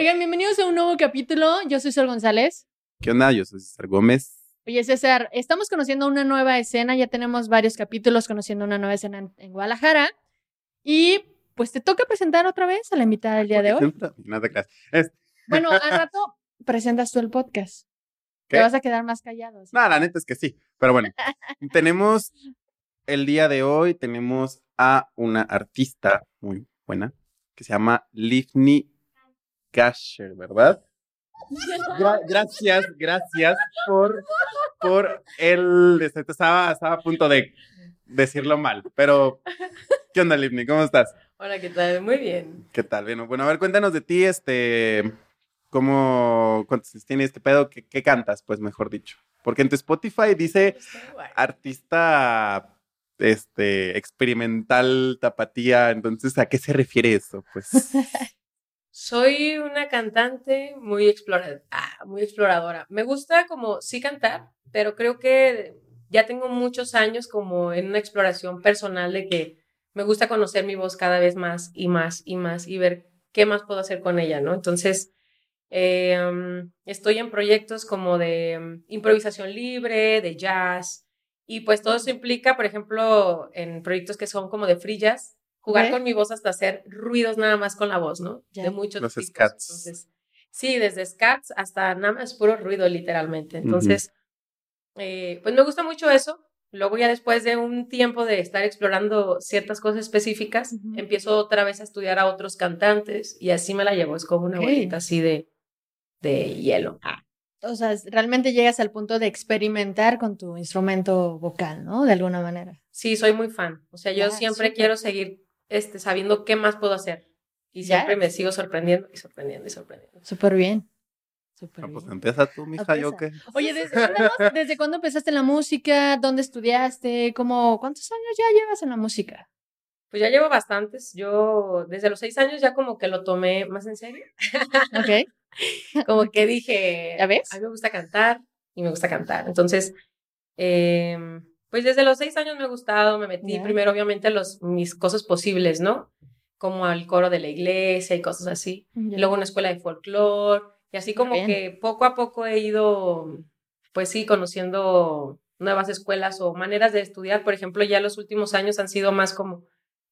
Oigan, bienvenidos a un nuevo capítulo. Yo soy Sol González. ¿Qué onda? Yo soy César Gómez. Oye, César, estamos conociendo una nueva escena. Ya tenemos varios capítulos conociendo una nueva escena en, en Guadalajara. Y pues te toca presentar otra vez a la invitada del día de hoy. No te creas. Es- Bueno, al rato presentas tú el podcast. ¿Qué? Te vas a quedar más callado. ¿sí? No, la neta es que sí. Pero bueno, tenemos el día de hoy, tenemos a una artista muy buena que se llama Livni Gasher, ¿verdad? Gra- gracias, gracias por, por el... este, Estaba, estaba a punto de decirlo mal, pero... ¿Qué onda, Livni? ¿Cómo estás? Hola, ¿qué tal? Muy bien. ¿Qué tal? Bien, bueno, a ver, cuéntanos de ti, este, cómo, cuántos tiene este pedo, ¿Qué, qué cantas, pues, mejor dicho. Porque en tu Spotify dice guay. artista, este, experimental, tapatía, entonces, ¿a qué se refiere eso? Pues, Soy una cantante muy, explora ah, muy exploradora. Me gusta como sí cantar, pero creo que ya tengo muchos años como en una exploración personal de que me gusta conocer mi voz cada vez más y más y más y ver qué más puedo hacer con ella, ¿no? Entonces, um, estoy en proyectos como de um, improvisación libre, de jazz, y pues todo eso implica, por ejemplo, en proyectos que son como de free jazz, jugar con mi voz hasta hacer ruidos nada más con la voz, ¿no? Ya. De muchos Los tipos. scats. Entonces, sí, desde scats hasta nada más puro ruido, literalmente. Entonces, eh, pues me gusta mucho eso. Luego ya después de un tiempo de estar explorando ciertas cosas específicas, Ujú. empiezo otra vez a estudiar a otros cantantes y así me la llevo. Es como una Ok. bolita así de, de hielo. Ah, O sea, realmente llegas al punto de experimentar con tu instrumento vocal, ¿no? De alguna manera. Sí, soy muy fan. O sea, yo siempre súper. quiero seguir este, sabiendo qué más puedo hacer. Y Ya. siempre me sigo sorprendiendo y sorprendiendo y sorprendiendo. Súper bien. Súper no, pues bien. empieza tú, mija, yo qué. Oye, ¿desde, cuándo- ¿desde cuándo empezaste en la música? ¿Dónde estudiaste? ¿Cómo, ¿Cuántos años ya llevas en la música? Pues ya llevo bastantes. Yo desde los seis años ya como que lo tomé más en serio. Ok. Como que dije, ¿Ya ves? a mí me gusta cantar y me gusta cantar. Entonces, em, pues desde los seis años me ha gustado, me metí primero obviamente a los, mis cosas posibles, ¿no? Como al coro de la iglesia y cosas así. Luego una escuela de folclore. Y así como Bien. que poco a poco he ido, pues sí, conociendo nuevas escuelas o maneras de estudiar. Por ejemplo, ya los últimos años han sido más como,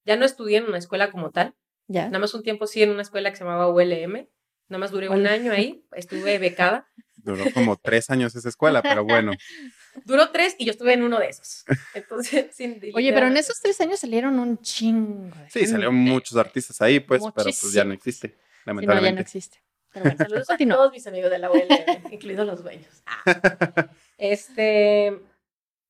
ya no estudié en una escuela como tal, Ya. Nada más un tiempo sí en una escuela que se llamaba ULM. Nada más duré un año ahí, estuve becada. Duró como tres años esa escuela, pero bueno. Duró tres y yo estuve en uno de esos. Entonces, sin Oye, pero en esos tres años salieron un chingo. de Sí, gente. salieron muchos artistas ahí, pues, pero pues ya no Muchísimo. existe, Sí, no, ya no lamentablemente. existe. Pero bueno, Saludos a todos mis amigos de la ULM, incluidos los dueños. Ah. Este,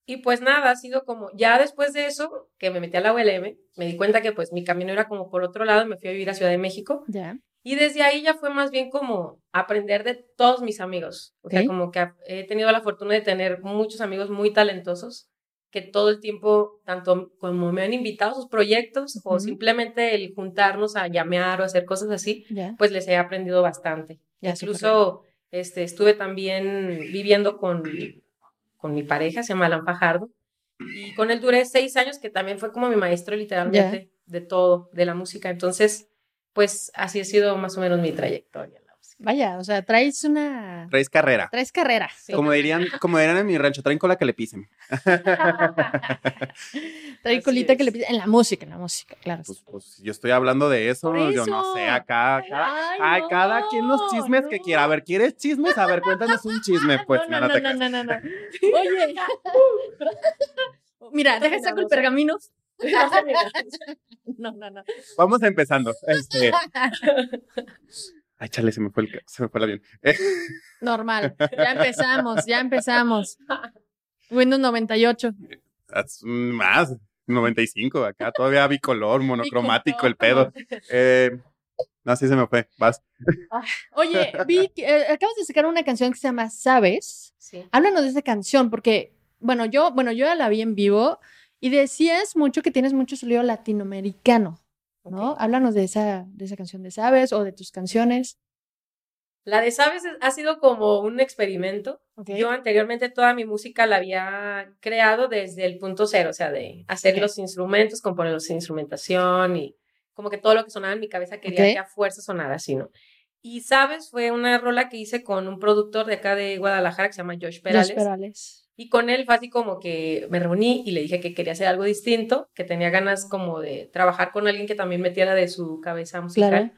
y pues nada, ha sido como, ya después de eso, que me metí a la ULM, me di cuenta que pues mi camino era como por otro lado, me fui a vivir a Ciudad de México. Ya. Y desde ahí ya fue más bien como aprender de todos mis amigos. O sea, como que he tenido la fortuna de tener muchos amigos muy talentosos que todo el tiempo, tanto como me han invitado a sus proyectos o simplemente el juntarnos a llamear o hacer cosas así, pues les he aprendido bastante. Súper Incluso este, estuve también viviendo con, con mi pareja, se llama Alan Fajardo, y con él duré seis años, que también fue como mi maestro literalmente de todo, de la música. Entonces, pues así ha sido más o menos mi trayectoria. en la música. Vaya, o sea, traes una. Traes carrera. Traes carrera. Sí. Como dirían, como dirían en mi rancho, traen cola que le pisen. Trae Así colita que le pide. En la música, en la música, claro. Pues, pues yo estoy hablando de eso, yo no sé, acá, acá. Ay, Ay, no, cada quien los chismes que quiera. A ver, ¿quieres chismes? A ver, cuéntanos un chisme, pues. no, no, no, no, no, no, no. Oye. Mira, deja saco el pergamino. No, no, no. Vamos empezando. Este... Ay, chale, se me fue el, se me fue el avión. Eh, Normal. Ya empezamos, ya empezamos. Windows 98. haz más, 95, acá todavía bicolor, monocromático el pedo. Eh, no, sí se me fue. Vas. Oye, vi que eh, acabas de sacar una canción que se llama Sabes. Sí. Háblanos de esa canción, porque, bueno, yo, bueno, yo ya la vi en vivo y decías mucho que tienes mucho sonido latinoamericano, ¿no? Ok. Háblanos de esa, de esa canción de Sabes o de tus canciones. La de Sabes es- ha sido como un experimento. Ok. Yo anteriormente toda mi música la había creado desde el punto cero, o sea, de hacer Ok. los instrumentos, componer los instrumentación y como que todo lo que sonaba en mi cabeza quería que a fuerza sonara así, ¿no? Y sabes, fue una rola que hice con un productor de acá de Guadalajara que se llama Josh Perales. Josh Perales. Y con él fue así como que me reuní y le dije que quería hacer algo distinto, que tenía ganas como de trabajar con alguien que también metiera de su cabeza musical. Claro.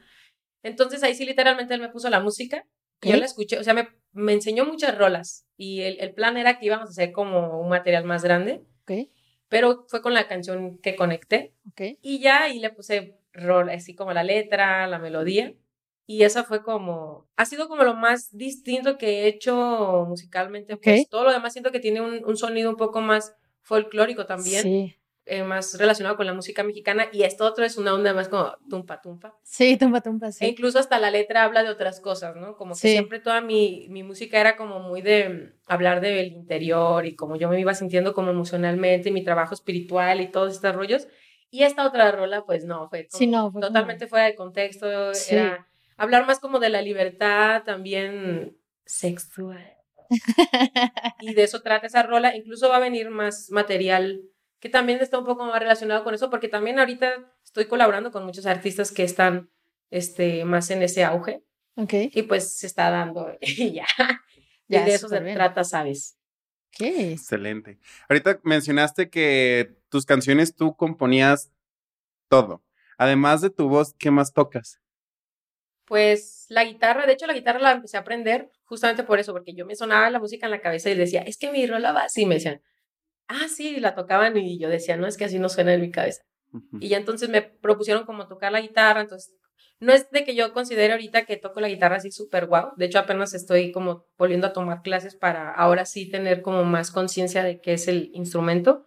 Entonces ahí sí literalmente él me puso la música y yo la escuché, o sea, me, me enseñó muchas rolas y el, el plan era que íbamos a hacer como un material más grande, Ok, pero fue con la canción que conecté ok. y ya ahí le puse rol, así como la letra, la melodía. Y esa fue como, ha sido como lo más distinto que he hecho musicalmente. Pues Ok. todo lo demás siento que tiene un, un sonido un poco más folclórico también, Sí. eh, más relacionado con la música mexicana. Y esto otro es una onda más como tumpa, tumpa. Sí, tumba, E sí. incluso hasta la letra habla de otras cosas, ¿no? Como que Sí. siempre toda mi, mi música era como muy de hablar del interior y como yo me iba sintiendo como emocionalmente, mi trabajo espiritual y todos estos rollos. Y esta otra rola, pues no, fue como Sí, no, fue como- totalmente fuera de contexto. Sí. Era hablar más como de la libertad también sexual. Y de eso trata esa rola. Incluso va a venir más material que también está un poco más relacionado con eso, porque también ahorita estoy colaborando con muchos artistas que están este, más en ese auge Ok, y pues se está dando y ya. Ya, y de eso se bien. trata, ¿sabes? ok. Excelente. Ahorita mencionaste que tus canciones tú componías todo. Además de tu voz, ¿qué más tocas? Pues la guitarra, de hecho la guitarra la empecé a aprender justamente por eso, porque yo me sonaba la música en la cabeza y decía, es que mi rola va así, y me decían, ah, sí, la tocaban y yo decía, no, es que así no suena en mi cabeza. Y ya entonces me propusieron como tocar la guitarra, entonces no es de que yo considere ahorita que toco la guitarra así súper guau, de hecho apenas estoy como volviendo a tomar clases para ahora sí tener como más conciencia de qué es el instrumento.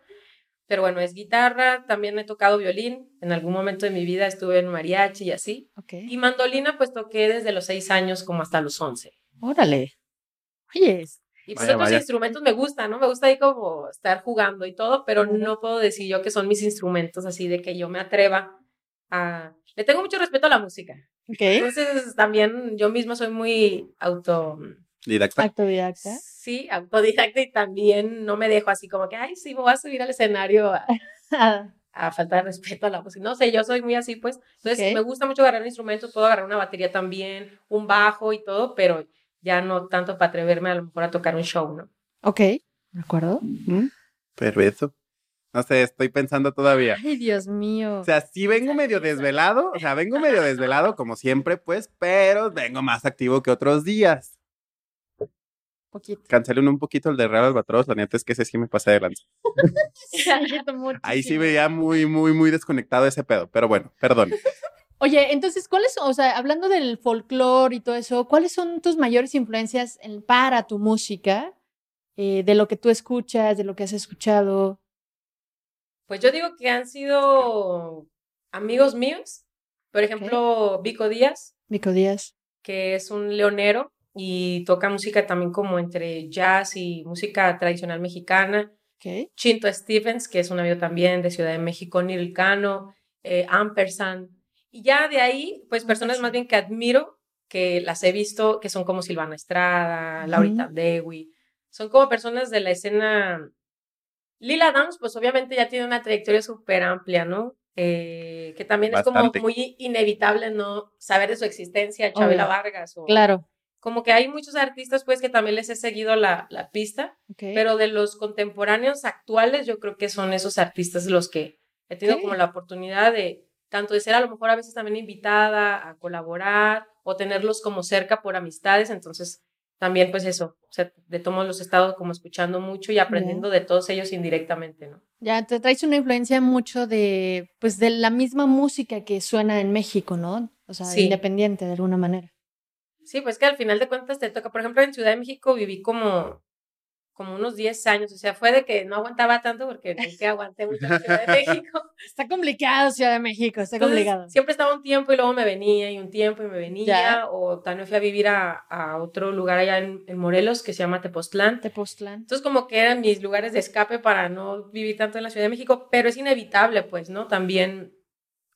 Pero bueno, es guitarra, también he tocado violín, en algún momento de mi vida estuve en mariachi y así. Ok. Y mandolina pues toqué desde los seis años como hasta los once. Órale. Oye, es- Y pues Vaya, otros vaya. instrumentos me gustan, ¿no? Me gusta ahí como estar jugando y todo, pero no puedo decir yo que son mis instrumentos así de que yo me atreva a... Le tengo mucho respeto a la música. ok. Entonces también yo misma soy muy auto... Didacta. Autodidacta. Sí, autodidacta y también no me dejo así como que, ay, sí, me voy a subir al escenario a, a faltar de respeto a la música. No sé, yo soy muy así, pues. Entonces me gusta mucho agarrar un instrumento, puedo agarrar una batería también, un bajo y todo, pero ya no tanto para atreverme a lo mejor a tocar un show, ¿no? ok. ¿De acuerdo? Mm, Perfecto. No sé, estoy pensando todavía. Ay, Dios mío. O sea, sí vengo medio desvelado, o sea, vengo medio desvelado como siempre, pues, pero vengo más activo que otros días. Poquito. Cancelen un poquito el de Real Albatros, la neta es que ese sí me pasé de lanza. Ahí sí veía muy, muy, muy desconectado ese pedo, pero bueno, perdón. Oye, entonces, ¿cuáles son, o sea, hablando del folclore y todo eso, ¿cuáles son tus mayores influencias en- para tu música? Eh, de lo que tú escuchas, de lo que has escuchado. Pues yo digo que han sido amigos míos. Por ejemplo, Vico Díaz, Mico Díaz. que es un leonero y toca música también como entre jazz y música tradicional mexicana. Ok. Chinto Stevens, que es un amigo también de Ciudad de México, Nilcano, eh, Ampersand. Y ya de ahí, pues personas más bien que admiro, que las he visto, que son como Silvana Estrada, Ujú. Laurita Dewi. Son como personas de la escena. Lila Downs, pues obviamente ya tiene una trayectoria súper amplia, ¿no? Eh, que también Bastante. es como muy inevitable no saber de su existencia, Chabela Obvio. Vargas. O, Claro. Como que hay muchos artistas, pues, que también les he seguido la, la pista. Ok. Pero de los contemporáneos actuales, yo creo que son esos artistas los que he tenido Ok. como la oportunidad de, tanto de ser a lo mejor a veces también invitada a colaborar o tenerlos como cerca por amistades. Entonces, también pues eso, o sea, de todos los estados como escuchando mucho y aprendiendo de todos ellos indirectamente, ¿no? Ya te traes una influencia mucho de, pues, de la misma música que suena en México, ¿no? O sea, Sí. independiente de alguna manera. Sí, pues que al final de cuentas te toca, por ejemplo, en Ciudad de México viví como, como unos 10 años, o sea, fue de que no aguantaba tanto porque nunca aguanté mucho en Ciudad de México. Está complicado Ciudad de México, está Entonces, complicado. Siempre estaba un tiempo y luego me venía y un tiempo y me venía. Ya. O también fui a vivir a, a otro lugar allá en, en Morelos que se llama Tepoztlán. Tepoztlán. Entonces como que eran mis lugares de escape para no vivir tanto en la Ciudad de México, pero es inevitable pues, ¿no? También,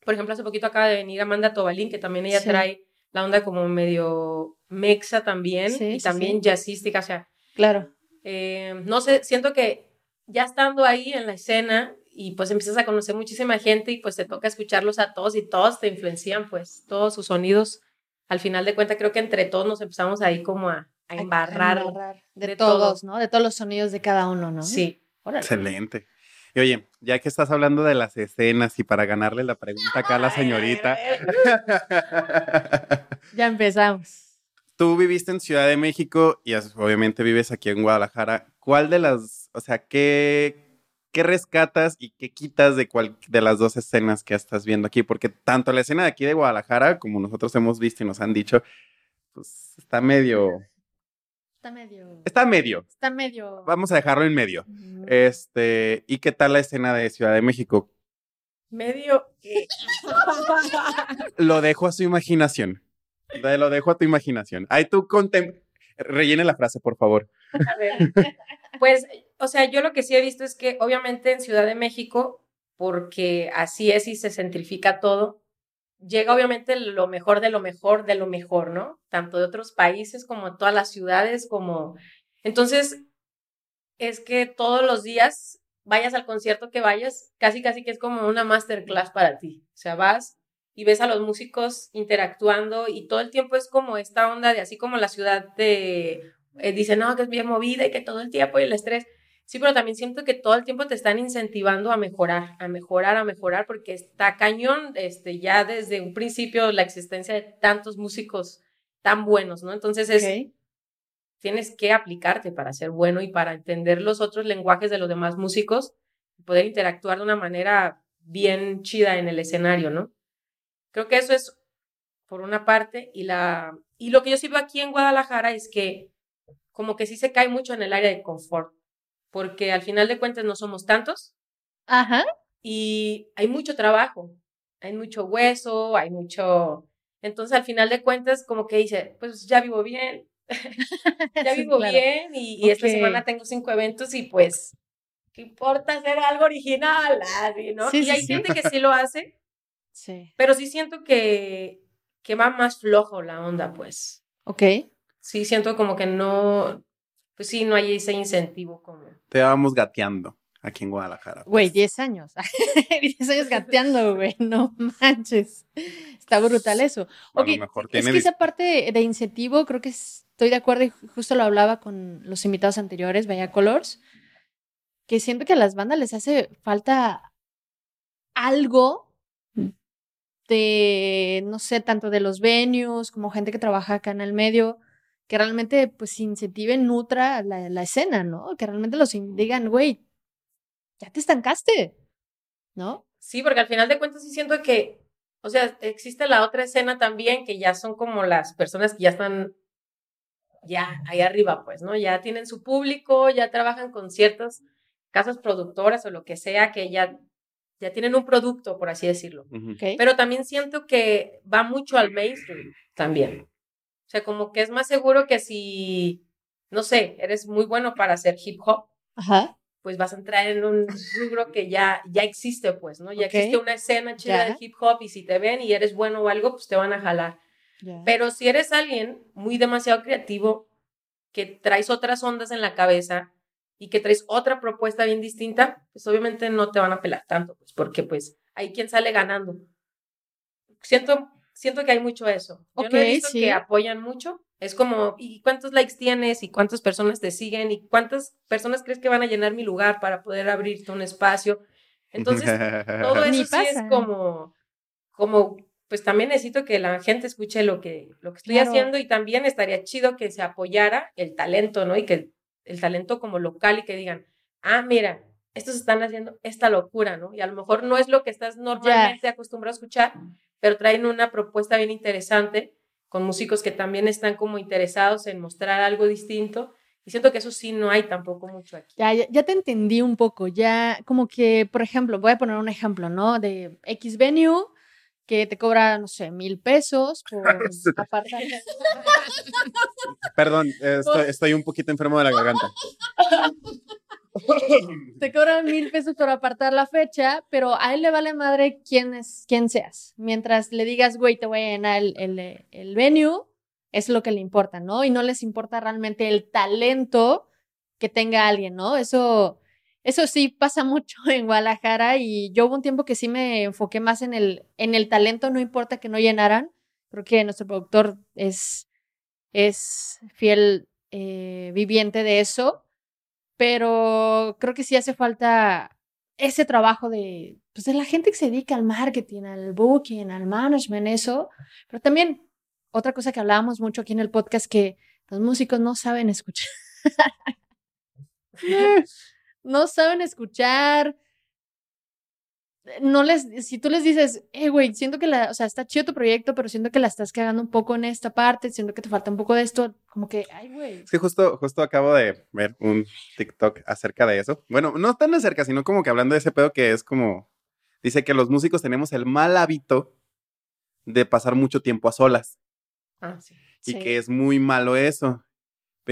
por ejemplo, hace poquito acaba de venir Amanda Tobalín, que también ella Sí. trae la onda como medio mexa también Sí, y sí, también sí. jazzística, o sea, Claro. eh, no sé, siento que ya estando ahí en la escena y pues empiezas a conocer muchísima gente y pues te toca escucharlos a todos y todos te influencian, pues todos sus sonidos al final de cuentas creo que entre todos nos empezamos ahí como a, a embarrar. De, de todos, todo. ¿no? De todos los sonidos de cada uno, ¿no? Sí. Órale. Excelente. Y oye, ya que estás hablando de las escenas y para ganarle la pregunta acá a la señorita. Ya empezamos. Tú viviste en Ciudad de México y obviamente vives aquí en Guadalajara. ¿Cuál de las, o sea, qué, qué rescatas y qué quitas de cual de las dos escenas que estás viendo aquí? Porque tanto la escena de aquí de Guadalajara como nosotros hemos visto y nos han dicho, pues está medio, Está medio. está medio. Está medio. Vamos a dejarlo en medio. Ujú. Este, ¿y qué tal la escena de Ciudad de México? Medio. Lo dejo a su imaginación. De- Lo dejo a tu imaginación. Ahí tú contem... Rellene la frase, por favor. A ver. Pues, o sea, yo lo que sí he visto es que obviamente en Ciudad de México, porque así es y se centrifica todo, llega obviamente lo mejor de lo mejor de lo mejor, ¿no? Tanto de otros países como de todas las ciudades, como... Entonces, es que todos los días, vayas al concierto que vayas, casi casi que es como una masterclass para ti. O sea, vas y ves a los músicos interactuando y todo el tiempo es como esta onda de así como la ciudad de eh, dicen, no, que es bien movida y que todo el tiempo y el estrés. Sí, pero también siento que todo el tiempo te están incentivando a mejorar, a mejorar, a mejorar, porque está cañón, este, ya desde un principio la existencia de tantos músicos tan buenos, ¿no? Entonces es, Ok. Tienes que aplicarte para ser bueno y para entender los otros lenguajes de los demás músicos y poder interactuar de una manera bien chida en el escenario, ¿no? Creo que eso es por una parte y la y lo que yo sí veo aquí en Guadalajara es que como que sí se cae mucho en el área de confort, porque al final de cuentas no somos tantos Ajá. y hay mucho trabajo, hay mucho hueso, hay mucho entonces al final de cuentas como que dice, pues ya vivo bien, ya Sí, vivo claro. bien y, y esta semana tengo cinco eventos y pues, ¿qué importa hacer algo original? Así, ¿no? Sí, y sí, hay sí. gente que sí lo hace, Sí. pero sí siento que, que va más flojo la onda, pues. Ok. Sí siento como que no, pues sí, no hay ese incentivo como... Te vamos gateando aquí en Guadalajara. Güey, pues. 10 años. 10 años gateando, güey. No manches. Está brutal eso. Ok, lo mejor es que esa parte de, de incentivo, creo que estoy de acuerdo y ju- justo lo hablaba con los invitados anteriores, Vaya Colors, que siento que a las bandas les hace falta algo de, no sé, tanto de los venues como gente que trabaja acá en el medio, que realmente pues incentive, nutra la, la escena, ¿no? Que realmente los digan, güey, ya te estancaste, ¿no? Sí, porque al final de cuentas sí siento que, o sea, existe la otra escena también, que ya son como las personas que ya están ya ahí arriba, pues, ¿no? Ya tienen su público, ya trabajan con ciertas casas productoras o lo que sea, que ya, ya tienen un producto, por así decirlo. Pero también siento que va mucho al mainstream también. O sea, como que es más seguro que si, no sé, eres muy bueno para hacer hip hop, Ajá. pues vas a entrar en un rubro que ya, ya existe, pues, ¿no? Ya Ok. existe una escena chida Ya. de hip hop y si te ven y eres bueno o algo, pues te van a jalar. Pero si eres alguien muy demasiado creativo, que traes otras ondas en la cabeza y que traes otra propuesta bien distinta, pues obviamente no te van a pelar tanto, pues porque pues hay quien sale ganando. Siento, siento que hay mucho eso. Yo no he visto sí. que apoyan mucho. Es como, ¿y cuántos likes tienes? ¿Y cuántas personas te siguen? ¿Y cuántas personas crees que van a llenar mi lugar para poder abrirte un espacio? Entonces, todo eso sí es como, como, pues también necesito que la gente escuche lo que, lo que estoy Claro. haciendo y también estaría chido que se apoyara el talento, ¿no? Y que el talento como local y que digan, ah, mira, estos están haciendo esta locura, ¿no? Y a lo mejor no es lo que estás normalmente acostumbrado a escuchar, pero traen una propuesta bien interesante con músicos que también están como interesados en mostrar algo distinto. Y siento que eso sí no hay tampoco mucho aquí. Ya, ya, ya te entendí un poco, ya como que, por ejemplo, voy a poner un ejemplo, ¿no? De X venue que te cobra, no sé, mil pesos por apartar. Perdón, estoy, estoy un poquito enfermo de la garganta. te cobran mil pesos por apartar la fecha, pero a él le vale madre quién, es, quién seas. Mientras le digas, güey, te voy a llenar el, el, el venue, es lo que le importa, ¿no? Y no les importa realmente el talento que tenga alguien, ¿no? Eso, eso sí pasa mucho en Guadalajara y yo hubo un tiempo que sí me enfoqué más en el, en el talento, no importa que no llenaran, Creo que nuestro productor es, es fiel eh, viviente de eso, pero creo que sí hace falta ese trabajo de, pues, de la gente que se dedica al marketing, al booking, al management, eso, pero también otra cosa que hablábamos mucho aquí en el podcast que los músicos no saben escuchar. no saben escuchar. No les, si tú les dices, eh, güey, siento que la, o sea, está chido tu proyecto, pero siento que la estás cagando un poco en esta parte, siento que te falta un poco de esto, como que, ay, güey. Es que justo, justo acabo de ver un TikTok acerca de eso. Bueno, no tan acerca, sino como que hablando de ese pedo que es como, dice que los músicos tenemos el mal hábito de pasar mucho tiempo a solas Ah, sí. y Sí. que es muy malo eso.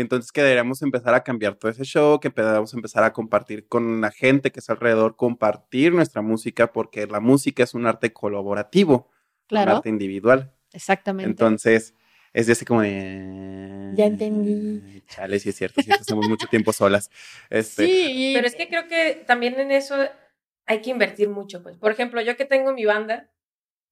Entonces que deberíamos empezar a cambiar todo ese show, que deberíamos empezar a compartir con la gente que está alrededor, compartir nuestra música, porque la música es un arte colaborativo, un arte individual. exactamente. Entonces, es de ese como de... Ya entendí. Chale, sí es cierto, sí, pasamos mucho tiempo solas. Este, sí, Pero es que creo que también en eso hay que invertir mucho, pues. Por ejemplo, yo que tengo mi banda,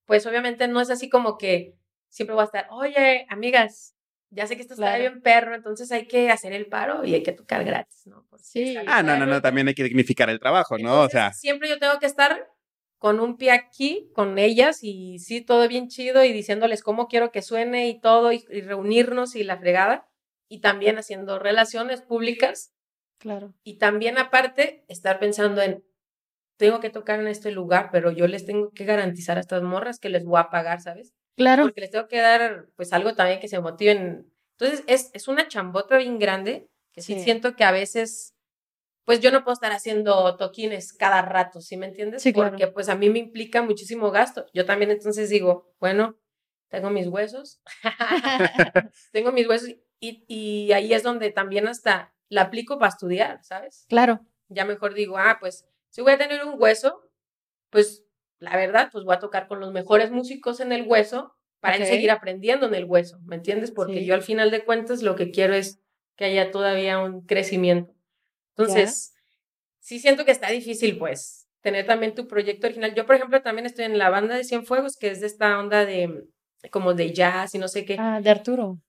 pues obviamente no es así como que siempre voy a estar, oye, amigas, ya sé que esto está Claro. bien perro, entonces hay que hacer el paro y hay que tocar gratis, ¿no? Porque Sí. Ah, no, no, no, también hay que dignificar el trabajo, ¿no? O sea, siempre yo tengo que estar con un pie aquí, con ellas, y sí, todo bien chido, y diciéndoles cómo quiero que suene y todo, y, y reunirnos y la fregada, y también haciendo relaciones públicas, Claro. y también aparte, estar pensando en, tengo que tocar en este lugar, pero yo les tengo que garantizar a estas morras que les voy a pagar, ¿sabes? Claro. Porque les tengo que dar, pues, algo también que se motiven. Entonces, es, es una chambota bien grande, que sí, Sí. siento que a veces, pues, yo no puedo estar haciendo toquines cada rato, ¿sí me entiendes? Sí, claro. Porque, pues, a mí me implica muchísimo gasto. Yo también entonces digo, bueno, tengo mis huesos, tengo mis huesos, y, y ahí es donde también hasta la aplico para estudiar, ¿sabes? claro. ya mejor digo, ah, pues si voy a tener un hueso, pues la verdad, pues voy a tocar con los mejores músicos en el hueso para Ok. seguir aprendiendo en el hueso, ¿me entiendes? Porque Sí. yo al final de cuentas lo que quiero es que haya todavía un crecimiento. Entonces, sí siento que está difícil, pues, tener también tu proyecto original. Yo, por ejemplo, también estoy en la banda de Cienfuegos, que es de esta onda de como de jazz y no sé qué. Ah, de Arturo.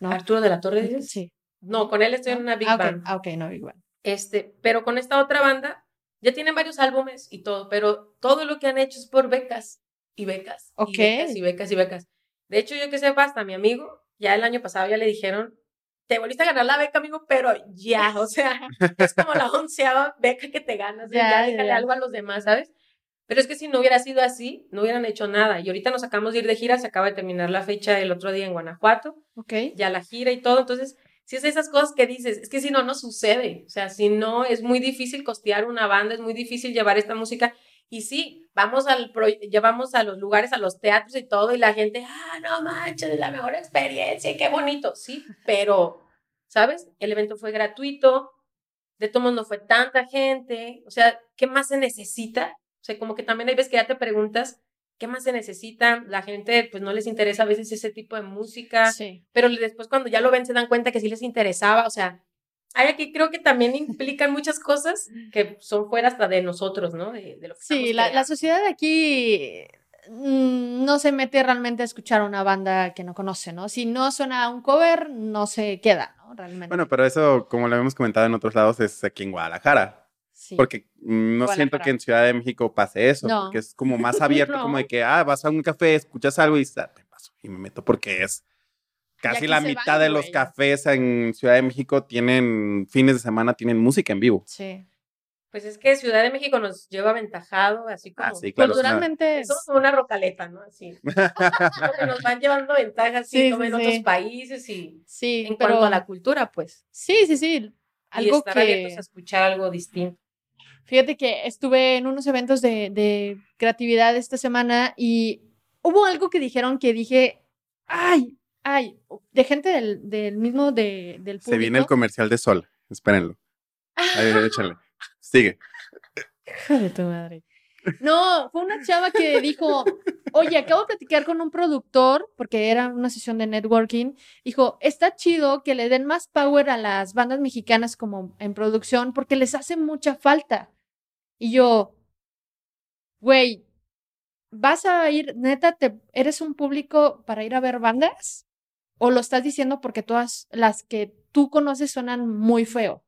No. Arturo de la Torre, dices? Sí. No, con él estoy en una big ah, band. Ah, ok, no, Big Band. Este, pero con esta otra banda ya tienen varios álbumes y todo, pero todo lo que han hecho es por becas y becas. Ok. Y becas y becas y becas. De hecho, yo que sepa, hasta mi amigo, ya el año pasado ya le dijeron, te volviste a ganar la beca, amigo, pero ya, o sea, es como la onceava beca que te ganas, ya, Ya, ya ya, déjale ya. algo a los demás, ¿sabes? Pero es que si no hubiera sido así, no hubieran hecho nada. Y ahorita nos acabamos de ir de gira, se acaba de terminar la fecha el otro día en Guanajuato Ok. ya la gira y todo. Entonces, si es esas cosas que dices, es que si no, no sucede. O sea, si no, es muy difícil costear una banda, es muy difícil llevar esta música. Y sí, vamos al pro- llevamos a los lugares, a los teatros y todo, y la gente, ah, no manches, es la mejor experiencia, qué bonito. Sí, pero, ¿sabes? El evento fue gratuito, de todos no fue tanta gente. O sea, ¿qué más se necesita? O sea, como que también hay veces que ya te preguntas, ¿qué más se necesita? La gente, pues no les interesa a veces ese tipo de música Sí. pero después cuando ya lo ven se dan cuenta que sí les interesaba, o sea, hay aquí creo que también implican muchas cosas que son fuera hasta de nosotros, ¿no? De, de lo que Sí, la, la sociedad de aquí mm, no se mete realmente a escuchar a una banda que no conoce, ¿no? Si no suena un cover, no se queda, ¿no? Realmente. bueno, pero eso, como lo hemos comentado en otros lados, es aquí en Guadalajara. Sí. Porque no siento que en Ciudad de México pase eso, No. porque es como más abierto, No. como de que, ah, vas a un café, escuchas algo y ah, te paso y me meto porque es casi la mitad van, de los güey. cafés en Ciudad de México tienen fines de semana, tienen música en vivo. Sí. Pues es que Ciudad de México nos lleva aventajado, así como... Ah, sí, claro. Culturalmente. Somos como una rocaleta, ¿no? Así. Que nos van llevando ventajas, sí, Sí, como sí, en sí. otros países y Sí, en pero cuanto a la cultura, pues. sí, sí, sí. y Algo estar abiertos que a escuchar algo distinto. Fíjate que estuve en unos eventos de, de creatividad esta semana y hubo algo que dijeron que dije, ay, ay, de gente del, del mismo de, del público. Se viene el comercial de Sol, espérenlo. Ahí, échale. Sigue. Hijo de tu madre. No, fue una chava que dijo, oye, acabo de platicar con un productor, porque era una sesión de networking, dijo, está chido que le den más power a las bandas mexicanas como en producción, porque les hace mucha falta. Y yo, güey, ¿vas a ir, neta, te, eres un público para ir a ver bandas? ¿O lo estás diciendo porque todas las que tú conoces suenan muy feo?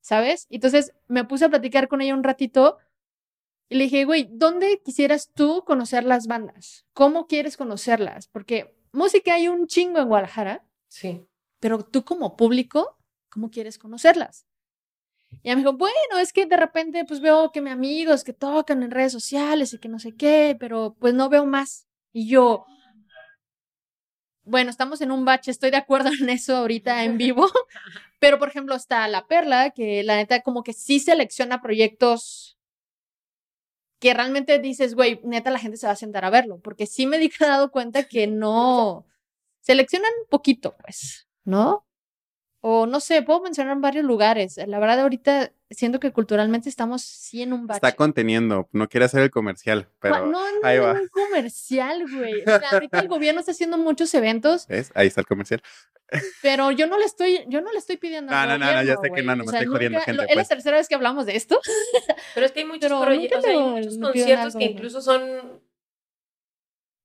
¿Sabes? Entonces me puse a platicar con ella un ratito y le dije, güey, ¿dónde quisieras tú conocer las bandas? ¿Cómo quieres conocerlas? Porque música hay un chingo en Guadalajara, Sí. pero tú como público, ¿cómo quieres conocerlas? Y ella me dijo, bueno, es que de repente pues veo que mis amigos que tocan en redes sociales y que no sé qué, pero pues no veo más. Y yo, bueno, estamos en un bache, estoy de acuerdo en eso ahorita en vivo, pero por ejemplo está La Perla, que la neta como que sí selecciona proyectos que realmente dices, güey, neta la gente se va a sentar a verlo, porque sí me he dado cuenta que no seleccionan un poquito, pues, ¿no? O no sé, puedo mencionar varios lugares. La verdad, ahorita siento que culturalmente estamos sí en un bache. Está conteniendo, no quiere hacer el comercial, pero no, no, ahí no, va. un comercial, güey. O sea, ahorita el gobierno está haciendo muchos eventos, ¿ves? Ahí está el comercial. pero yo no le estoy, yo no le estoy pidiendo. No, no, no, no, gobierno, sé que no, no O me sea, estoy jodiendo nunca- gente, lo- Es la pues. tercera vez que hablamos de esto. Pero es que hay muchos Pero o sea, hay muchos conciertos que incluso son.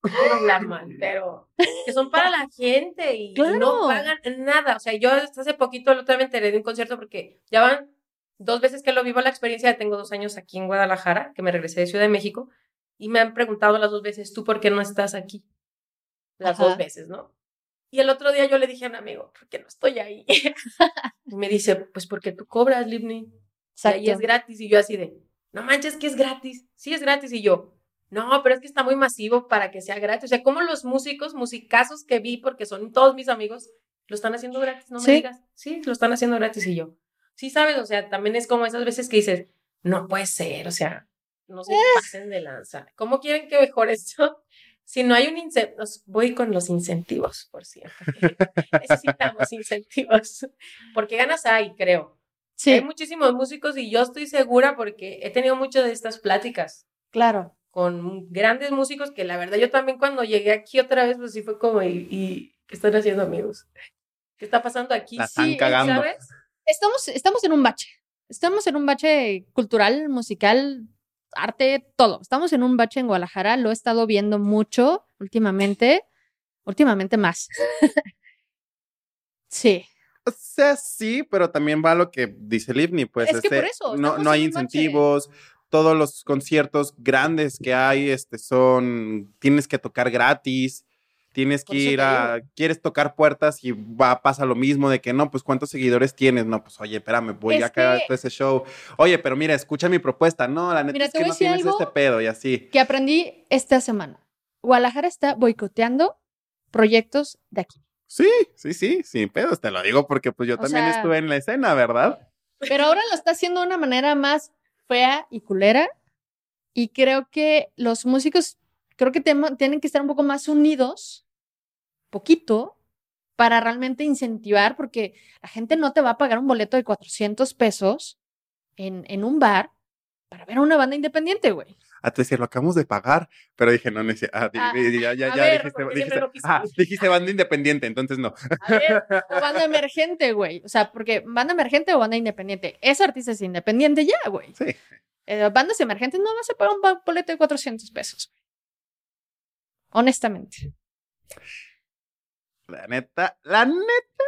No quiero hablar mal, pero que son para la gente y Claro. no pagan nada. O sea, yo hasta hace poquito día me enteré de un concierto porque ya van dos veces que lo vivo la experiencia. Tengo dos años aquí en Guadalajara, que me regresé de Ciudad de México, y me han preguntado las dos veces, ¿tú por qué no estás aquí? Las Ajá. dos veces, ¿no? Y el otro día yo le dije a un amigo, ¿por qué no estoy ahí? y me dice, pues porque tú cobras, Livni. Y ahí es gratis. Y yo así de, no manches que es gratis. Sí es gratis. Y yo, no, pero es que está muy masivo para que sea gratis. O sea, como los músicos, musicazos que vi, porque son todos mis amigos, lo están haciendo gratis. No me Sí. digas, sí, lo están haciendo gratis. Y yo, sí, sabes, o sea, también es como esas veces que dices, no puede ser, o sea, no se pasen de lanza. ¿Cómo quieren que mejore esto? Si no hay un incentivo, voy con los incentivos, por cierto. Necesitamos incentivos, porque ganas hay, creo. Sí, Hay muchísimos músicos y yo estoy segura porque he tenido muchas de estas pláticas claro. Con grandes músicos que la verdad yo también cuando llegué aquí otra vez pues sí fue como y, y ¿qué están haciendo amigos? ¿Qué está pasando aquí? La están Sí, cagando. ¿sabes? Estamos, estamos en un bache. Estamos en un bache cultural, musical, arte, todo. Estamos en un bache en Guadalajara. Lo he estado viendo mucho últimamente. Últimamente más. sí. O sea, sí, pero también va lo que dice Livni, pues Es que este, por eso, no, no hay bache. Todos los conciertos grandes que hay, este, son, tienes que tocar gratis, tienes que ir a, quieres tocar puertas y va, pasa lo mismo de que no, pues cuántos seguidores tienes, no, pues oye, espérame, voy Es a que- ese show, oye, pero mira, escucha mi propuesta, no, la neta Mira, es que no tienes este pedo y así. Que aprendí esta semana. Guadalajara está boicoteando proyectos de aquí. Sí, sí, sí, sin pedos, te lo digo porque pues yo O también sea- estuve en la escena, ¿verdad? Pero ahora lo está haciendo de una manera más fea y culera. Y creo que los músicos, creo que tienen que estar un poco más unidos, poquito, para realmente incentivar, porque la gente no te va a pagar un boleto de 400 pesos en, en un bar para ver a una banda independiente, güey. A te decir, lo acabamos de pagar, pero dije, no, neces- ah, Ah, ya, ya, ya ver, dijiste, dijiste, lo ah, dijiste banda independiente, entonces no. A ver, o banda emergente, güey. O sea, porque banda emergente o banda independiente. Ese artista es independiente ya, güey. Sí. Eh, bandas emergentes no vas a pagar un boleto de 400 pesos. Honestamente. La neta, la neta.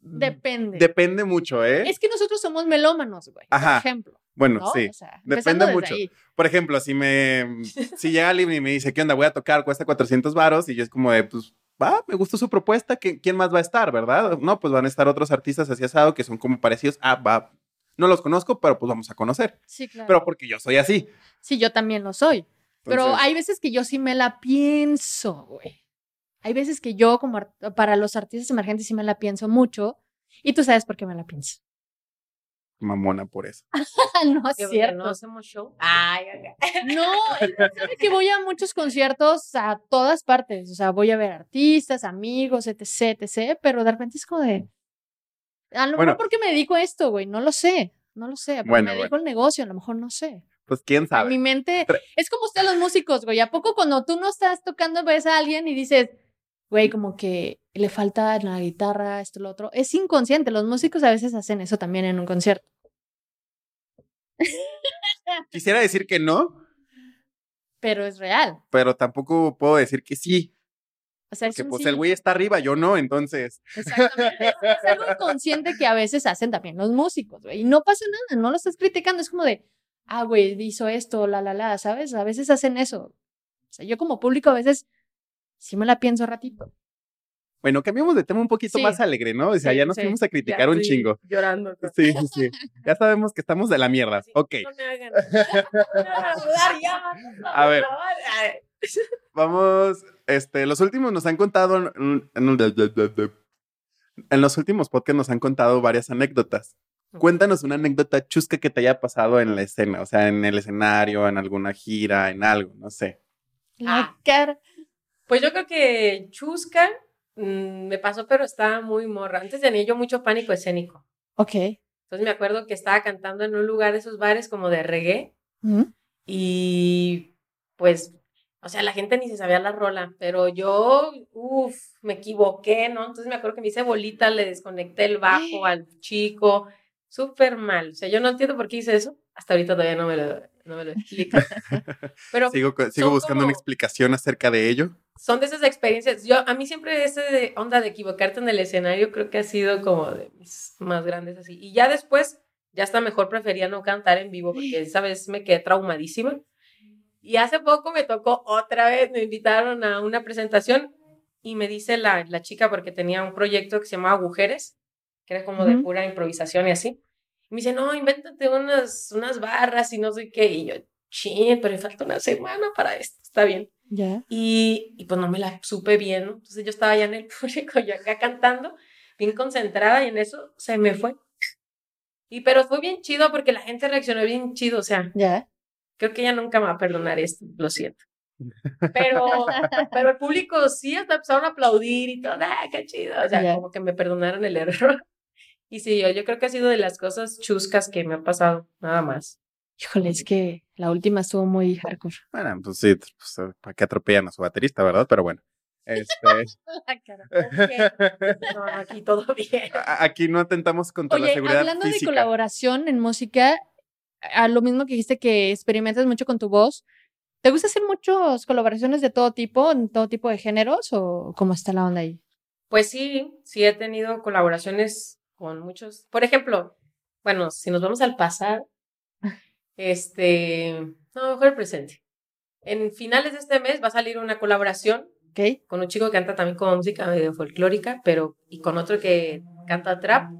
Depende. Depende mucho, ¿eh? es que nosotros somos melómanos, güey. Ajá. Por ejemplo. Bueno, ¿no? sí. O sea, Depende mucho. ahí. Por ejemplo, si me, si llega alguien y me dice, ¿qué onda? Voy a tocar, cuesta 400 varos, y yo es como de, pues, va, me gustó su propuesta, ¿qui- ¿quién más va a estar, verdad? No, pues van a estar otros artistas así asado que son como parecidos, ah, va, no los conozco, pero pues vamos a conocer. Sí, claro. Pero porque yo soy así. sí, yo también lo soy. Pero hay veces que yo sí me la pienso, güey. Hay veces que yo, como para los artistas emergentes, sí me la pienso mucho. Y tú sabes por qué me la pienso. Mamona por eso. no es cierto. No hacemos show. Ay, ay, ay. No, sabe que voy a muchos conciertos a todas partes. O sea, voy a ver artistas, amigos, etc, etc. Pero de repente es como de. A lo Bueno. mejor porque me dedico a esto, güey. No lo sé. No lo sé. Porque Bueno, me dedico al negocio, a lo mejor no sé. Pues quién sabe. mi mente. Es como ustedes los músicos, güey. ¿A poco cuando tú no estás tocando ves a alguien y dices, güey, como que le falta la guitarra, esto, lo otro? Es inconsciente. Los músicos a veces hacen eso también en un concierto. Quisiera decir que no, pero es real. pero tampoco puedo decir que sí, O sea, es porque un pues sí. el güey está arriba, yo no, entonces. Exactamente. Es algo inconsciente que a veces hacen también los músicos, güey. Y no pasa nada, no lo estás criticando. Es como de, ah, güey, hizo esto, la, la, la, ¿sabes? A veces hacen eso. O sea, yo como público a veces sí me la pienso ratito. Bueno, cambiamos de tema un poquito Sí. más alegre, ¿no? O sea, Sí, ya nos sí. fuimos a criticar Ya un chingo. Llorando. Sí, sí, sí. Ya sabemos que estamos de la mierda. Sí, Ok, No me hagan. No. A ver. Vamos. Este, los últimos nos han contado. En, en- en los últimos podcasts nos han contado varias anécdotas. Cuéntanos una anécdota chusca que te haya pasado en la escena, o sea, en el escenario, en alguna gira, en algo, no sé. La Ah. cara. Pues yo creo que Chusca mm, me pasó, pero estaba muy morra. Antes tenía yo mucho pánico escénico. Ok. Entonces me acuerdo que estaba cantando en un lugar de esos bares como de reggae y pues, o sea, la gente ni se sabía la rola, pero yo, uff, me equivoqué, ¿no? Entonces me acuerdo que me hice bolita, le desconecté el bajo al chico, súper mal. O sea, yo no entiendo por qué hice eso. Hasta ahorita todavía no me lo, no me lo explica. Pero Sigo, sigo son buscando una explicación acerca de ello. son de esas experiencias. Yo, a mí siempre ese de onda de equivocarte en el escenario creo que ha sido como de mis más grandes así. Y ya después, ya hasta mejor prefería no cantar en vivo porque esa vez me quedé traumadísima. Y hace poco me tocó otra vez, me invitaron a una presentación y me dice la, la chica, porque tenía un proyecto que se llamaba Agujeres, que era como de pura improvisación y así. Me dice, no, invéntate unas, unas barras y no sé qué. Y yo, ching, pero me falta una semana para esto, está bien. Ya. Y, y pues no me la supe bien, ¿no? Entonces yo estaba allá en el público, yo acá cantando, bien concentrada y en eso se me fue. Y pero fue bien chido porque la gente reaccionó bien chido, o sea, Ya. creo que ella nunca me va a perdonar esto, lo siento. Pero, pero el público sí hasta empezaron a aplaudir y todo, ¡ah, qué chido! O sea, Ya. como que me perdonaron el error. Y sí, yo, yo creo que ha sido de las cosas chuscas que me ha pasado, nada más. Híjole, es que la última estuvo muy hardcore. Bueno, pues sí, pues, eh, para que atropellan a su baterista, ¿verdad? Pero bueno. Este, No, aquí todo bien. aquí no atentamos contra la Oye, seguridad hablando de colaboración en música, a lo mismo que dijiste que experimentas mucho con tu voz, ¿te gusta hacer muchas colaboraciones de todo tipo, en todo tipo de géneros o cómo está la onda ahí? Pues sí, sí he tenido colaboraciones con muchos. Por ejemplo, bueno, si nos vamos al pasado, este, no, mejor el presente. En finales de este mes va a salir una colaboración con un chico que canta también como música medio folclórica, pero y con otro que canta trap.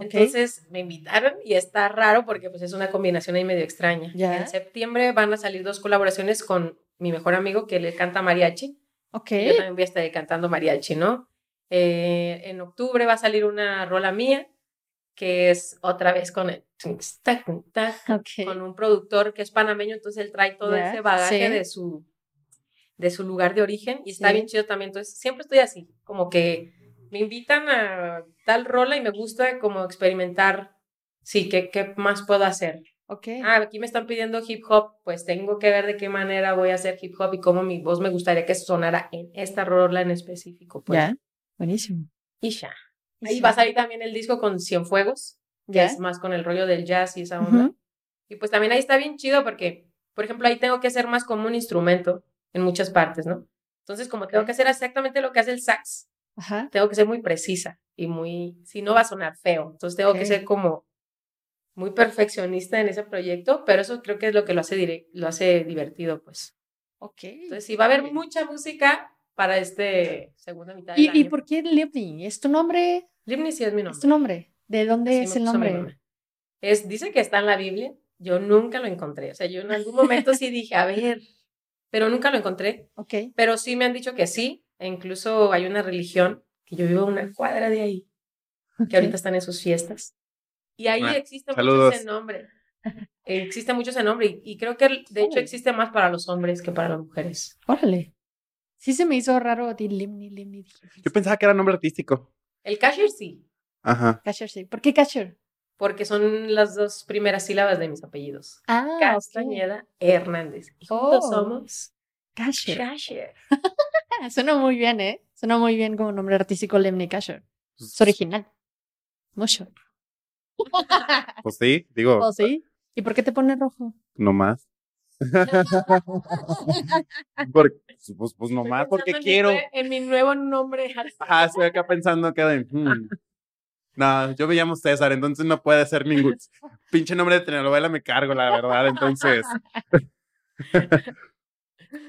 Entonces me invitaron y está raro porque pues es una combinación ahí medio extraña. Ya. En septiembre van a salir dos colaboraciones con mi mejor amigo que le canta mariachi. Ok. Yo también voy a estar cantando mariachi, ¿no? Eh, en octubre va a salir una rola mía que es otra vez con el tac, tac, Ok. con un productor que es panameño, entonces él trae todo Ya, ese bagaje sí. de su de su lugar de origen y está Sí. bien chido también. Entonces siempre estoy así, como que me invitan a tal rola y me gusta como experimentar, sí, ¿qué, qué más puedo hacer? Ok. Ah, aquí me están pidiendo hip hop, pues tengo que ver de qué manera voy a hacer hip hop y cómo mi voz me gustaría que sonara en esta rola en específico. Pues. ya. Buenísimo. Y ya. Ahí va a salir también el disco con Cienfuegos, que Ya. es más con el rollo del jazz y esa onda. Y pues también ahí está bien chido porque, por ejemplo, ahí tengo que hacer más como un instrumento en muchas partes, ¿no? Entonces, como tengo que hacer exactamente lo que hace el sax, Ajá. tengo que ser muy precisa y muy, si no va a sonar feo. Entonces tengo que ser como muy perfeccionista en ese proyecto, pero eso creo que es lo que lo hace, lo hace divertido, pues. Ok. Entonces sí, va a haber mucha música para este segunda mitad del ¿Y, ¿Y por qué Livni? ¿Es tu nombre? Livni sí es mi nombre. ¿Es tu nombre? ¿De dónde Así es el nombre? Es, dice que está en la Biblia. Yo nunca lo encontré. O sea, yo en algún momento sí dije, a ver, pero nunca lo encontré. Ok. Pero sí me han dicho que sí. E incluso hay una religión que yo vivo a una cuadra de ahí, que ahorita están en sus fiestas. Y ahí Ah, existe saludos. mucho ese nombre. Existe mucho ese nombre. Y, y creo que de hecho Oh. existe más para los hombres que para las mujeres. Órale. Sí se me hizo raro a ti, Limni, Limni. Yo pensaba que era nombre artístico. El cashier sí, Ajá. Casher, sí. ¿Por qué Casher? porque son las dos primeras sílabas de mis apellidos. Ah. Castañeda Hernández. Y juntos Oh. somos Casher. Cashier. Ah, Suena muy bien, ¿eh? Suena muy bien como nombre artístico Lemny Casher. Pues, Es original. Mucho. pues sí, digo, ¿Oh, sí? ¿Y por qué te pone rojo? no más. Porque, pues, pues nomás Estoy porque en mi quiero. nue- En mi nuevo nombre. Ah, estoy acá pensando que de, hmm. No, yo me llamo César, entonces no puede ser ningún pinche nombre de telenovela me cargo, la verdad, entonces.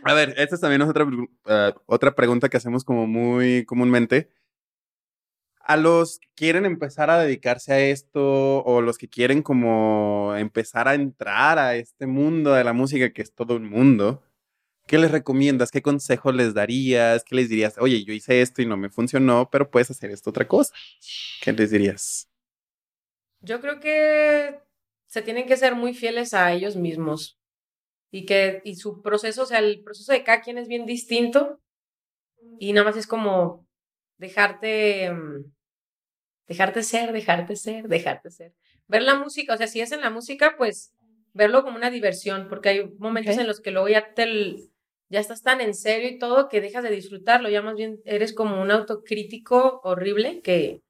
A ver, esta también es otra, eh, otra pregunta que hacemos como muy comúnmente. A los que quieren empezar a dedicarse a esto o los que quieren como empezar a entrar a este mundo de la música que es todo un mundo, ¿qué les recomiendas? ¿Qué consejo les darías? ¿Qué les dirías? Oye, yo hice esto y no me funcionó, pero puedes hacer esto otra cosa. ¿Qué les dirías? Yo creo que se tienen que ser muy fieles a ellos mismos y que y su proceso, o sea, el proceso de cada quien es bien distinto y nada más es como dejarte mm, dejarte ser, dejarte ser, dejarte ser. Ver la música, o sea, si es en la música, pues verlo como una diversión, porque hay momentos en los que luego ya te ya estás tan en serio y todo que dejas de disfrutarlo, ya más bien eres como un autocrítico horrible que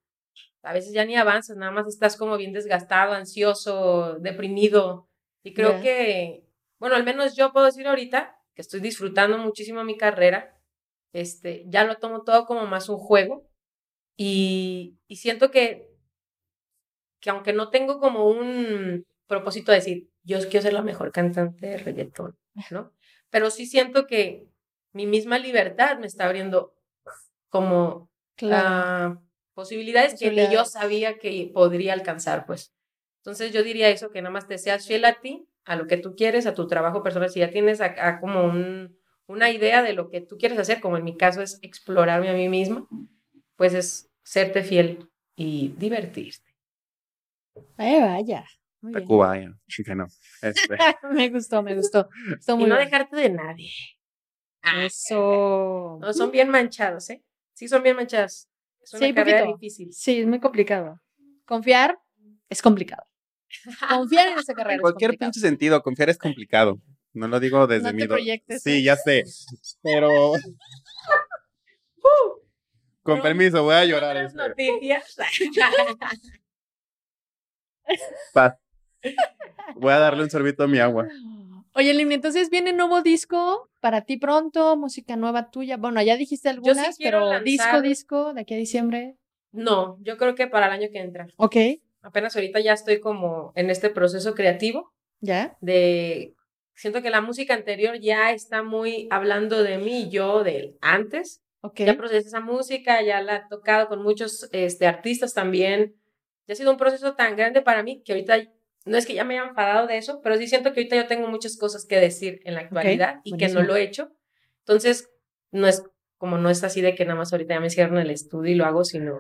a veces ya ni avanzas, nada más estás como bien desgastado, ansioso, deprimido. Y creo que, bueno, al menos yo puedo decir ahorita que estoy disfrutando muchísimo mi carrera. Este, ya lo tomo todo como más un juego. Y, y siento que, que aunque no tengo como un propósito de decir, yo quiero ser la mejor cantante de reggaetón, ¿no? Pero sí siento que mi misma libertad me está abriendo como Claro. ah, posibilidades que ni yo sabía que podría alcanzar, pues. Entonces yo diría eso, que nada más te seas fiel a ti, a lo que tú quieres, a tu trabajo personal, si ya tienes acá como un, una idea de lo que tú quieres hacer, como en mi caso es explorarme a mí misma, pues es serte fiel y divertirte. Ay, vaya. Muy bien. Tacuba, ya. Sí que no. Este, me gustó, me gustó. Estuvo Y muy no bien. dejarte de nadie. Eso. No, son bien manchados, ¿eh? Sí, son bien manchados. Es una Sí, carrera poquito. difícil. Sí, es muy complicado. Confiar es complicado. Confiar en esa carrera en cualquier pinche sentido, confiar es complicado. No lo digo desde No mi te proyectes, Sí, ¿eh? ya sé. Pero. Con No, permiso, voy a llorar. Otras noticias. Paz. Voy a darle un sorbito a mi agua. Oye, Limni, entonces viene nuevo disco para ti pronto, música nueva tuya. Bueno, ya dijiste algunas, pero lanzar- disco, disco, de aquí a diciembre. No, yo creo que para el año que entra. Ok, Apenas ahorita ya estoy como en este proceso creativo ya. de siento que la música anterior ya está muy hablando de mí, yo del antes. Ok. Ya procesé esa música, ya la he tocado con muchos este, artistas también. Ya ha sido un proceso tan grande para mí que ahorita no es que ya me haya enfadado de eso, pero sí siento que ahorita yo tengo muchas cosas que decir en la actualidad y que no lo he hecho. Entonces, no es como no es así de que nada más ahorita ya me cierro en el estudio y lo hago, sino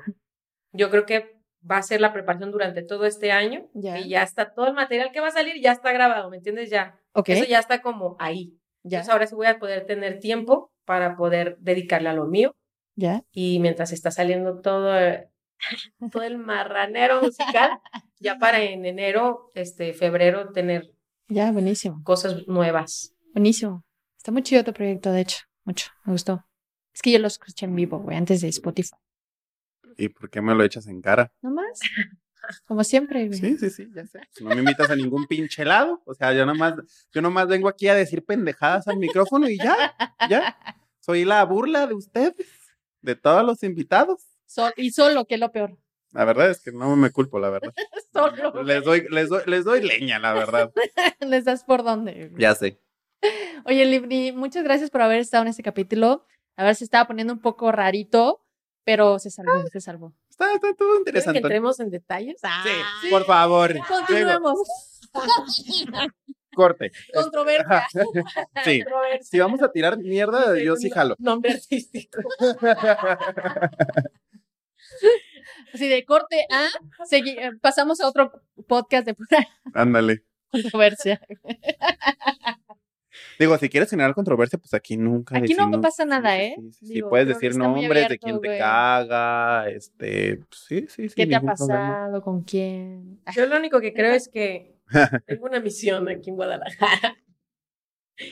yo creo que va a ser la preparación durante todo este año Ya. y ya está todo el material que va a salir, ya está grabado, ¿me entiendes? Ya. Ok, Eso ya está como ahí. ya, Entonces ahora sí voy a poder tener tiempo para poder dedicarle a lo mío ya. y mientras está saliendo todo, eh, todo el marranero musical, ya para en enero, este, febrero, tener Ya, buenísimo. cosas nuevas. Buenísimo. Está muy chido tu proyecto, de hecho. Mucho. Me gustó. Es que yo lo escuché en vivo, güey, antes de Spotify. ¿Y por qué me lo echas en cara? ¿No más? Como siempre, güey. Sí, sí, sí, ya sé. No me invitas a ningún pinche lado. O sea, yo nomás, yo nomás vengo aquí a decir pendejadas al micrófono y ya, ya. Soy la burla de ustedes, de todos los invitados. Sol- y solo, que es lo peor. La verdad es que no me culpo, la verdad. Solo. Les doy, les doy, les doy leña, la verdad. Les das por dónde. güey. Ya sé. Oye, Libni, muchas gracias por haber estado en este capítulo. A ver, se estaba poniendo un poco rarito, pero se salvó, se salvó. Está, está todo ¿Quieren interesante. que entremos en detalles? Sí, por favor. Continuemos. corte. Controversia. Sí. Controversia. Si vamos a tirar mierda, yo sí jalo. Nombre artístico. Así de corte A, segui- eh, pasamos a otro podcast de pura Ándale. controversia. Digo, si quieres generar controversia, pues aquí nunca Aquí no decimos- pasa nada, ¿eh? Sí, sí, sí, Digo, puedes decir nombres de abierto, quien te güey. caga, este, pues, sí, sí, sí. ¿Qué te ha ningún problema. pasado? ¿Con quién? Yo lo único que creo es que tengo una misión aquí en Guadalajara.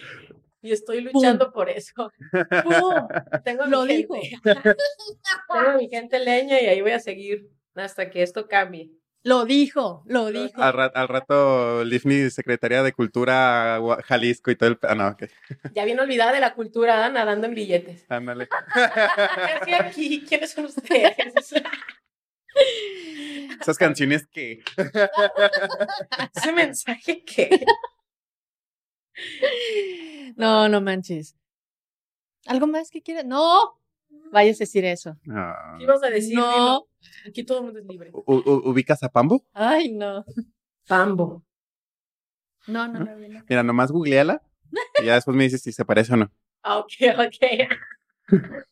Y estoy luchando por eso. ¡Pum! Tengo a mi Lo gente. dijo. Tengo mi gente leña y ahí voy a seguir hasta que esto cambie. Lo dijo, lo dijo. Al, ra- al rato, Livni, Secretaría de Cultura, Jalisco y todo el... pe- Ah, no, ok. Ya bien olvidada de la cultura, nadando en billetes. Ándale. ¿Qué hacía aquí? ¿Quiénes son ustedes? Esas canciones que... Ese mensaje que. No, no manches. ¿Algo más que quieras? No. Vayas a decir eso. Ah. ¿Qué ibas a decir? No. Aquí todo el mundo es libre. U- ¿Ubicas a Pambo? Ay, no. Pambo. No, no, no. no. Mira, nomás googleala y ya después me dices si se parece o no. Ah, ok, ok.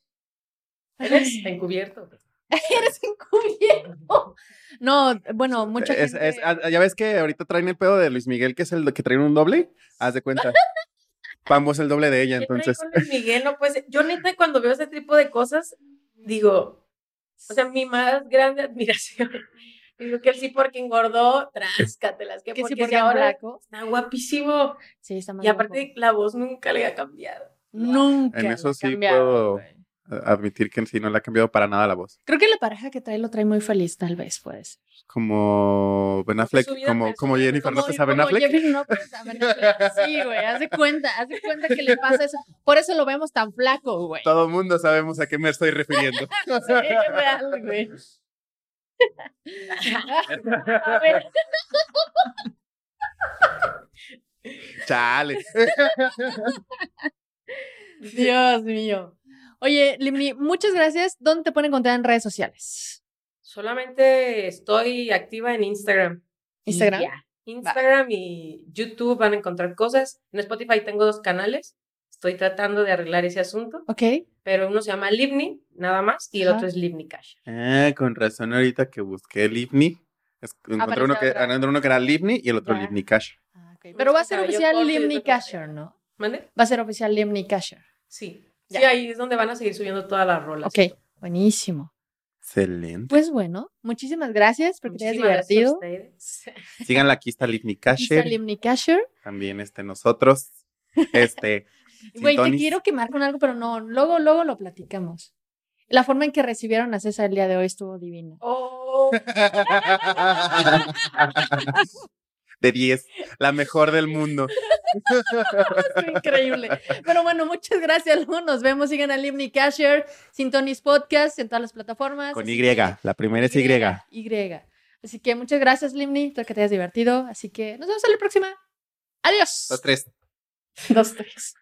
Eres encubierto. Eres encubierto. No, bueno, mucha Es- gente. es- ah, ya ves que ahorita traen el pedo de Luis Miguel, que es el que trae un doble. Haz de cuenta. Pambo es el doble de ella, ¿Qué trae entonces. con Luis Miguel? No puede ser. Yo neta cuando veo ese tipo de cosas, digo, o sea, mi más grande admiración. Digo que él sí porque engordó, tráscatelas. Que, que sí, porque, porque si ahora flaco. está guapísimo. Sí, está más Y aparte guapo. la voz nunca le ha cambiado. Nunca. En eso sí cambiado, puedo-. Admitir que sí no le ha cambiado para nada la voz. Creo que la pareja que trae lo trae muy feliz, tal vez, pues. Como Ben Affleck, como, como Jennifer Como- López a Ben Affleck. Jeffrey López a Ben Affleck. Sí, güey, haz de cuenta, haz de cuenta que le pasa eso. Por eso lo vemos tan flaco, güey. Todo mundo sabemos a qué me estoy refiriendo. Sí, es real, güey. A ver, Chale. Dios mío. Oye, Limni, muchas gracias. ¿Dónde te pueden encontrar en redes sociales? Solamente estoy activa en Instagram. Y Instagram. ya. Instagram y YouTube van a encontrar cosas. En Spotify tengo dos canales. Estoy tratando de arreglar ese asunto. Ok. Pero uno se llama Livni, nada más, y el Ajá. otro es Livni Cash. Ah, con razón ahorita que busqué Livni. es- Encontré uno, que, uno que era Livni y el otro. Livni Cash. Ah, ok. Pero va a ser oficial después Casher, ¿no? ¿Mande? Va a ser oficial Limni Casher. Sí. Ya. Sí, ahí es donde van a seguir subiendo todas las rolas. Ok, buenísimo. Excelente. Pues bueno, muchísimas gracias porque te hayas Muchísimas gracias a divertido. Síganla, aquí está Livni está Casher. También este, nosotros. Este. Güey, te quiero quemar con algo, pero no, luego, luego lo platicamos. La forma en que recibieron a César el día de hoy estuvo divina. Oh, De 10. La mejor del mundo. Increíble. Pero bueno, muchas gracias, Lu. Nos vemos. Sigan a Limni Casher, Sintonis Podcast en todas las plataformas. Con Y. que- La primera es Y. Y. Así que muchas gracias, Limni. Espero que te hayas divertido. Así que nos vemos en la próxima. Adiós. Los tres. Dos, tres.